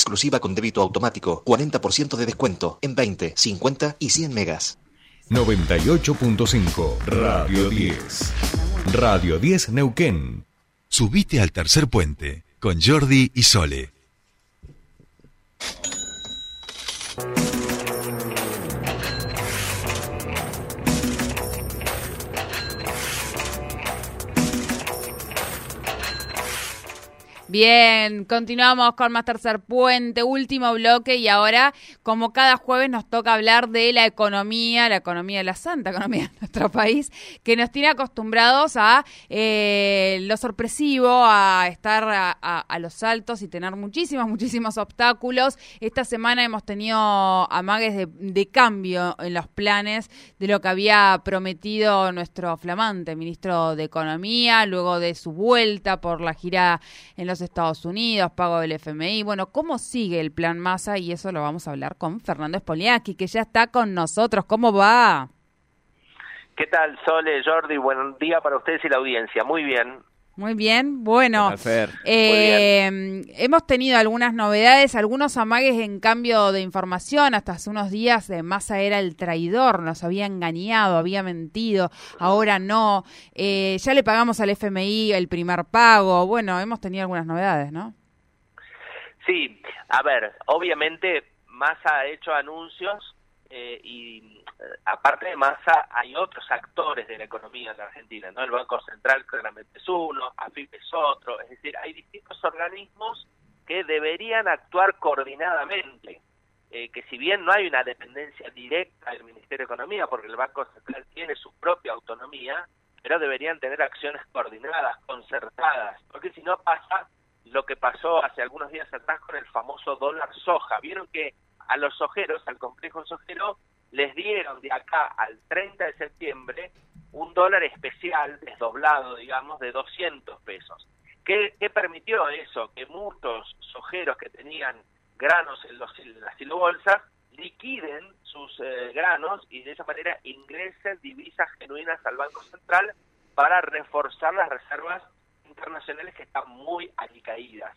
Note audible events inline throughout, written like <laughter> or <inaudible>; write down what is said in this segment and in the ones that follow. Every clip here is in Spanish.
exclusiva con débito automático, 40% de descuento en 20, 50 y 100 megas. 98.5 Radio 10. Radio 10 Neuquén. Subite al tercer puente con Jordi y Sole. Bien, continuamos con más tercer puente, último bloque y ahora, como cada jueves, nos toca hablar de la economía, la economía de la santa economía de nuestro país, que nos tiene acostumbrados a eh, lo sorpresivo, a estar a, los altos y tener muchísimos, muchísimos obstáculos. Esta semana hemos tenido amagues de, de cambio en los planes de lo que había prometido nuestro flamante ministro de Economía, luego de su vuelta por la gira en los Estados Unidos, pago del FMI. Bueno, ¿cómo sigue el plan Massa? Y eso lo vamos a hablar con Fernando Spoliaki, que ya está con nosotros. ¿Cómo va? ¿Qué tal, Sole, Jordi? Buen día para ustedes y la audiencia. Muy bien. Muy bien, bueno, eh, hemos tenido algunas novedades, algunos amagues en cambio de información. Hasta hace unos días de Massa era el traidor, nos había engañado, había mentido, ahora no. Eh, ya le pagamos al FMI el primer pago. Bueno, hemos tenido algunas novedades, ¿no? Sí, a ver, obviamente Massa ha hecho anuncios eh, y aparte de Massa hay otros actores de la economía de la Argentina, ¿no? El Banco Central claramente es uno, AFIP es otro, es decir, hay distintos organismos que deberían actuar coordinadamente, eh, que si bien no hay una dependencia directa del Ministerio de Economía, porque el Banco Central tiene su propia autonomía, pero deberían tener acciones coordinadas, concertadas, porque si no pasa lo que pasó hace algunos días atrás con el famoso dólar soja. Vieron que a los sojeros, al complejo sojero, les dieron de acá al 30 de septiembre un dólar especial desdoblado, digamos, de 200 pesos. ¿Qué, permitió eso? Que muchos sojeros que tenían granos en, los, las silobolsas liquiden sus eh, granos y de esa manera ingresen divisas genuinas al Banco Central para reforzar las reservas internacionales que están muy alicaídas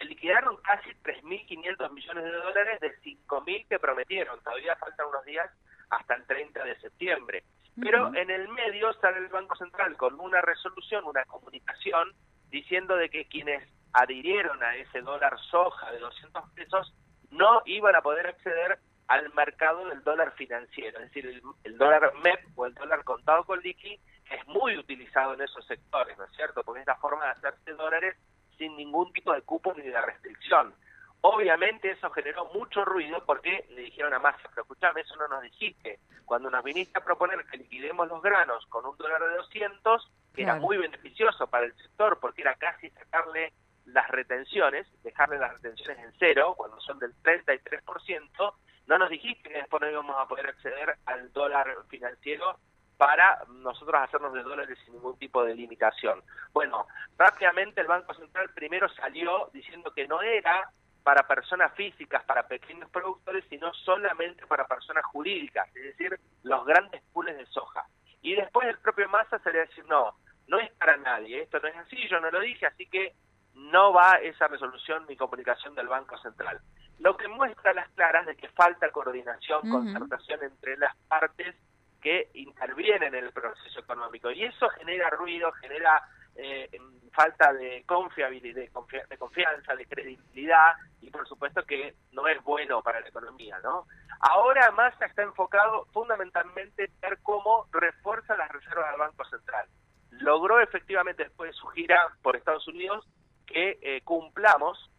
se liquidaron casi 3.500 millones de dólares de 5.000 que prometieron. Todavía faltan unos días hasta el 30 de septiembre. Pero en el medio sale el Banco Central con una resolución, una comunicación, diciendo de que quienes adhirieron a ese dólar soja de 200 pesos no iban a poder acceder al mercado del dólar financiero, es decir, el, el dólar MEP o el dólar contado con liqui es muy utilizado en esos sectores, ¿no es cierto? Porque esta forma de hacerse dólares sin ningún tipo de cupo ni de restricción. Obviamente eso generó mucho ruido porque le dijeron a Massa, pero escuchame, eso no nos dijiste. Cuando nos viniste a proponer que liquidemos los granos con un dólar de 200, que era muy beneficioso para el sector porque era casi sacarle las retenciones, dejarle las retenciones en cero, cuando son del 33%, no nos dijiste que después no íbamos a poder acceder al dólar financiero para nosotros hacernos de dólares sin ningún tipo de limitación. Bueno, rápidamente el Banco Central primero salió diciendo que no era para personas físicas, para pequeños productores, sino solamente para personas jurídicas, es decir, los grandes pools de soja. Y después el propio Massa salió a decir, no, no es para nadie, esto no es así, yo no lo dije, así que no va esa resolución ni comunicación del Banco Central. Lo que muestra las claras de que falta coordinación, concertación entre las partes que intervienen en el proceso económico. Y eso genera ruido, genera eh, falta de confiabilidad, de, confianza, de credibilidad y por supuesto que no es bueno para la economía, ¿no? Ahora Massa está enfocado fundamentalmente en ver cómo refuerza las reservas del Banco Central. Logró efectivamente después de su gira por Estados Unidos que eh, cumplamos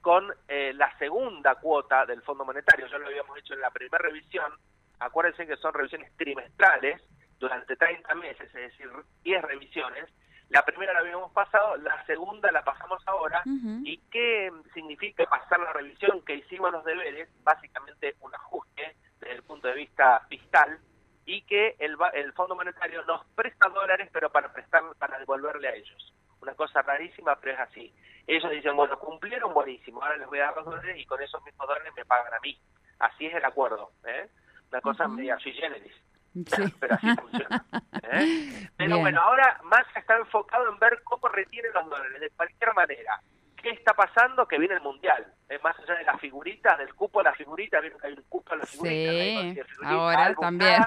con eh, la segunda cuota del Fondo Monetario. Ya lo habíamos hecho en la primera revisión, acuérdense que son revisiones trimestrales durante 30 meses, es decir, 10 revisiones. La primera la habíamos pasado, la segunda la pasamos ahora. ¿Y qué significa pasar la revisión? Que hicimos los deberes, básicamente un ajuste desde el punto de vista fiscal, y que el, el Fondo Monetario nos presta dólares, pero para prestar, para devolverle a ellos. Una cosa rarísima, pero es así. Ellos dicen, bueno, cumplieron buenísimo, ahora les voy a dar los dólares y con esos mismos dólares me pagan a mí. Así es el acuerdo. ¿eh? Una cosa media sui generis. <laughs> Pero así funciona. ¿eh? Pero bueno, ahora más está enfocado en ver cómo retiene los dólares, de cualquier manera. ¿Qué está pasando? Que viene el Mundial. Es más allá de las figuritas, del cupo figuritas, vieron que hay un cupo de las figuritas. Sí, figurita, ahora también.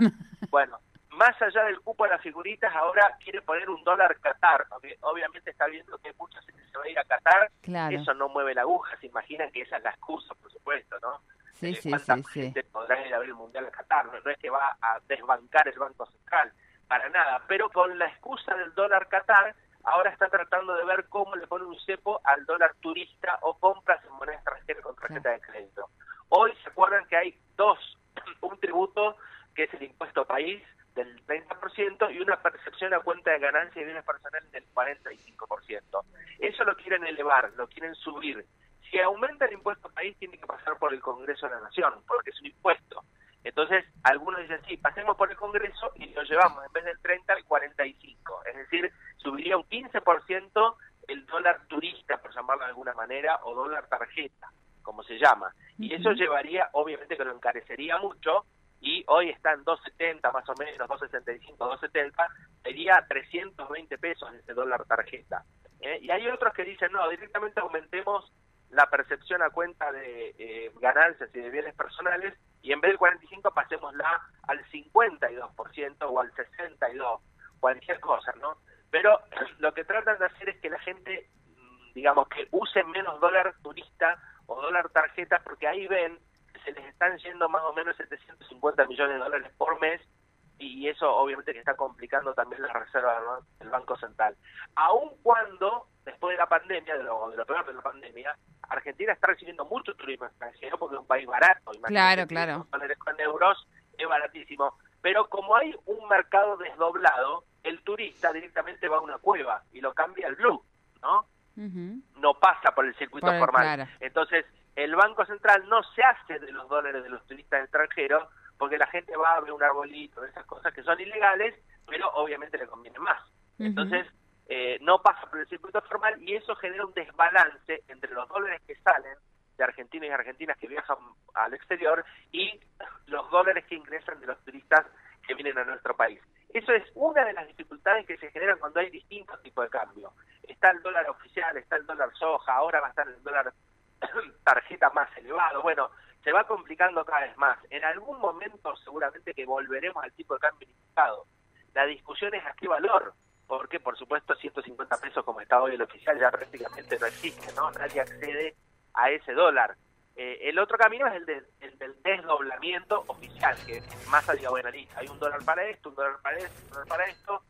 Bueno, más allá del cupo de las figuritas, ahora quiere poner un dólar Qatar, obviamente está viendo que mucha gente se va a ir a Qatar, Claro. eso no mueve la aguja, se imaginan que esa es la excusa, por supuesto, ¿no? Sí, Eh, sí, ¿cuánta sí, sí. gente podrá ir a ver el Mundial a Qatar? No, no es que va a desbancar el Banco Central, para nada, pero con la excusa del dólar Qatar, ahora está tratando de ver cómo le pone un cepo al dólar turista o compras en moneda extranjera con tarjeta de crédito. Hoy se acuerdan que hay dos, <clears throat> un tributo que es el impuesto país del 30% y una percepción a cuenta de ganancias y bienes personales del 45%. Eso lo quieren elevar, lo quieren subir. Si aumenta el impuesto país, tiene que pasar por el Congreso de la Nación, porque es un impuesto. Entonces, algunos dicen, sí, pasemos por el Congreso y lo llevamos en vez del 30 al 45. Es decir, subiría un 15% el dólar turista, por llamarlo de alguna manera, o dólar tarjeta, como se llama. Y eso llevaría, obviamente que lo encarecería mucho, y hoy está en 2.70 más o menos, 2.65, 2.70, sería 320 pesos ese dólar tarjeta. ¿eh? Y hay otros que dicen, no, directamente aumentemos la percepción a cuenta de eh, ganancias y de bienes personales y en vez del 45 pasémosla al 52% o al 62%, cualquier cosa, ¿no? Pero <clears throat> lo que tratan de hacer es que la gente, mm, digamos, que use menos dólar turista o dólar tarjeta porque ahí ven que se les están yendo más o menos 750 millones de dólares por mes y eso obviamente que está complicando también la reserva del Banco Central. Aun cuando, después de la pandemia, de lo, de lo peor de la pandemia, Argentina está recibiendo mucho turismo extranjero porque es un país barato. Claro, claro. con euros es baratísimo. Pero como hay un mercado desdoblado, el turista directamente va a una cueva y lo cambia al blue, ¿no? No pasa por el circuito Por el- formal. claro. Entonces, el Banco Central no se hace de los dólares de los turistas extranjeros porque la gente va a ver un arbolito, esas cosas que son ilegales, pero obviamente le conviene más. Entonces, eh, no pasa por el circuito formal y eso genera un desbalance entre los dólares que salen de argentinos y argentinas que viajan al exterior y los dólares que ingresan de los turistas que vienen a nuestro país. Eso es una de las dificultades que se generan cuando hay distintos tipos de cambio. Está el dólar oficial, está el dólar soja, ahora va a estar el dólar <coughs> tarjeta más elevado. Bueno, se va complicando cada vez más. En algún momento seguramente que volveremos al tipo de cambio unificado. La discusión es a qué valor, porque por supuesto 150 pesos como está hoy el oficial ya prácticamente no existe, ¿no? Nadie accede a ese dólar. Eh, el otro camino es el, de- el del desdoblamiento oficial, que Massa diga, bueno, listo, hay un dólar para esto, un dólar para esto, un dólar para esto,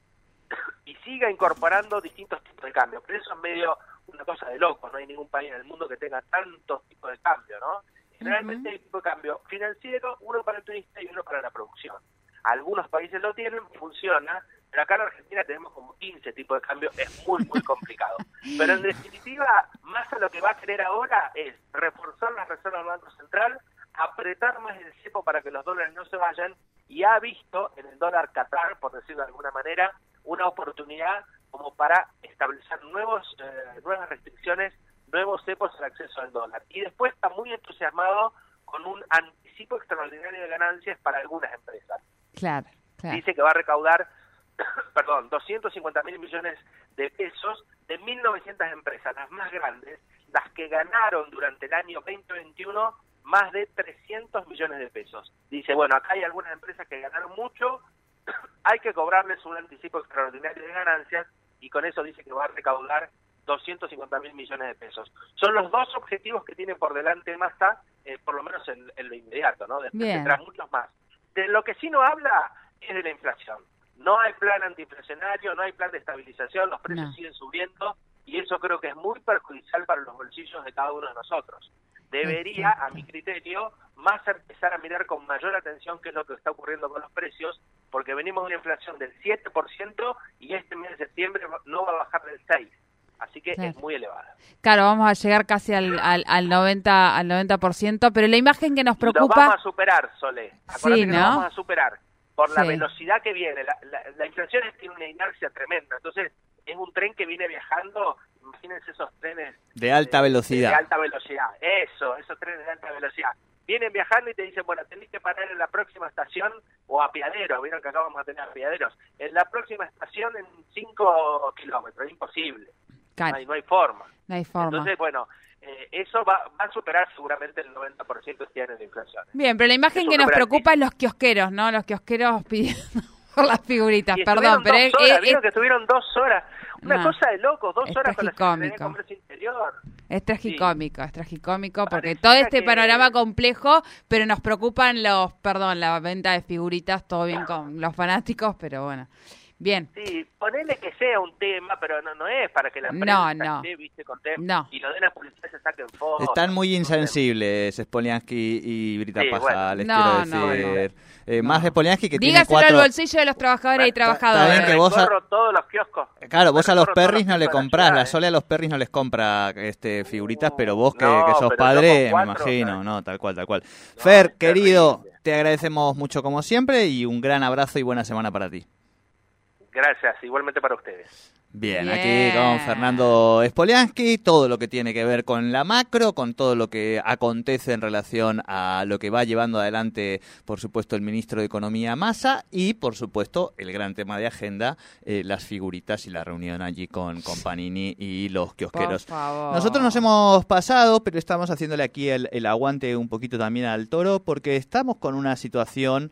<coughs> y siga incorporando distintos tipos de cambio. Pero eso es medio una cosa de loco, no hay ningún país en el mundo que tenga tantos tipos de cambio, ¿no? Generalmente hay tipo de cambio financiero, uno para el turista y uno para la producción. Algunos países lo tienen, funciona, pero acá en Argentina tenemos como 15 tipos de cambio, es muy, muy complicado. <laughs> Pero en definitiva, más a lo que va a querer ahora es reforzar las reservas del Banco Central, apretar más el cepo para que los dólares no se vayan, y ha visto en el dólar Qatar, por decirlo de alguna manera, una oportunidad como para establecer nuevos eh, nuevas restricciones, nuevos cepos al acceso al dólar. Y después está muy entusiasmado con un anticipo extraordinario de ganancias para algunas empresas Claro, claro. dice que va a recaudar, <coughs> perdón, 250 mil millones de pesos de 1.900 empresas, las más grandes, las que ganaron durante el año 2021 más de 300 millones de pesos. Dice, bueno, acá hay algunas empresas que ganaron mucho, <coughs> hay que cobrarles un anticipo extraordinario de ganancias y con eso dice que va a recaudar 250 mil millones de pesos. Son los dos objetivos que tiene por delante Massa, eh, por lo menos en, en lo inmediato, ¿no? Después tendrá muchos más. De lo que sí no habla es de la inflación. No hay plan antiinflacionario, no hay plan de estabilización, los precios No. siguen subiendo y eso creo que es muy perjudicial para los bolsillos de cada uno de nosotros. Debería, a mi criterio, más empezar a mirar con mayor atención qué es lo que está ocurriendo con los precios, porque venimos de una inflación del 7% y este mes de septiembre no va a bajar del 6%. Así que Claro. es muy elevada. Claro, vamos a llegar casi al, al, al 90 al 90%, pero la imagen que nos Lo preocupa vamos a superar, Sole. Sí, que ¿no? lo vamos a superar por la Sí. velocidad que viene. La, la, la inflación es- tiene una inercia tremenda. Entonces, es un tren que viene viajando. Imagínense esos trenes De alta de- velocidad. De alta velocidad. Eso, esos trenes de alta velocidad. Vienen viajando y te dicen, bueno, tenés que parar en la próxima estación o apiadero. Vieron que acá vamos a tener apiaderos. En la próxima estación en 5 kilómetros. Imposible. Claro. No, hay, no hay forma. No hay forma. Entonces, bueno, eh, eso va, va a superar seguramente el 90% este año de inflación. Bien, pero la imagen que nos preocupa es los kiosqueros, ¿no? Los kiosqueros <laughs> pidiendo por las figuritas, Y perdón, pero es, horas, es- ¿vieron que estuvieron dos horas? Una No. cosa de locos, dos Es horas con la Secretaría de. Comercio Interior. es tragicómico, es tragicómico porque Parecía todo este que- panorama complejo, pero nos preocupan los, perdón, la venta de figuritas, todo bien con los fanáticos, pero bueno. Bien, Sí, ponele que sea un tema, pero no, no es para que la prensa no. esté, viste, con temas No. y lo a publicidad y se saquen fotos. Están muy insensibles Spoliansky y Brita Sí, Paja, bueno. les No, quiero no, decir. Eh, Más de Spoliansky que tiene dígaselo cuatro... al bolsillo de los trabajadores y Está- está trabajadoras. bien que vos a- Recorro todos los kioscos. Claro, vos a los perris no le de comprás, la ¿eh? Sole a los perris no les compra este figuritas, pero vos que, No, que sos padre, me imagino, ¿sabes? no, tal cual, tal cual. Fer, querido, terrible. te agradecemos mucho como siempre y un gran abrazo y buena semana para ti. Gracias, igualmente para ustedes. Bien, Bien. aquí con Fernando Spoliansky, todo lo que tiene que ver con la macro, con todo lo que acontece en relación a lo que va llevando adelante, por supuesto, el ministro de Economía Massa y, por supuesto, el gran tema de agenda, eh, las figuritas y la reunión allí con, con Panini y los Por kiosqueros. favor. Nosotros nos hemos pasado, pero estamos haciéndole aquí el, el aguante un poquito también al toro, porque estamos con una situación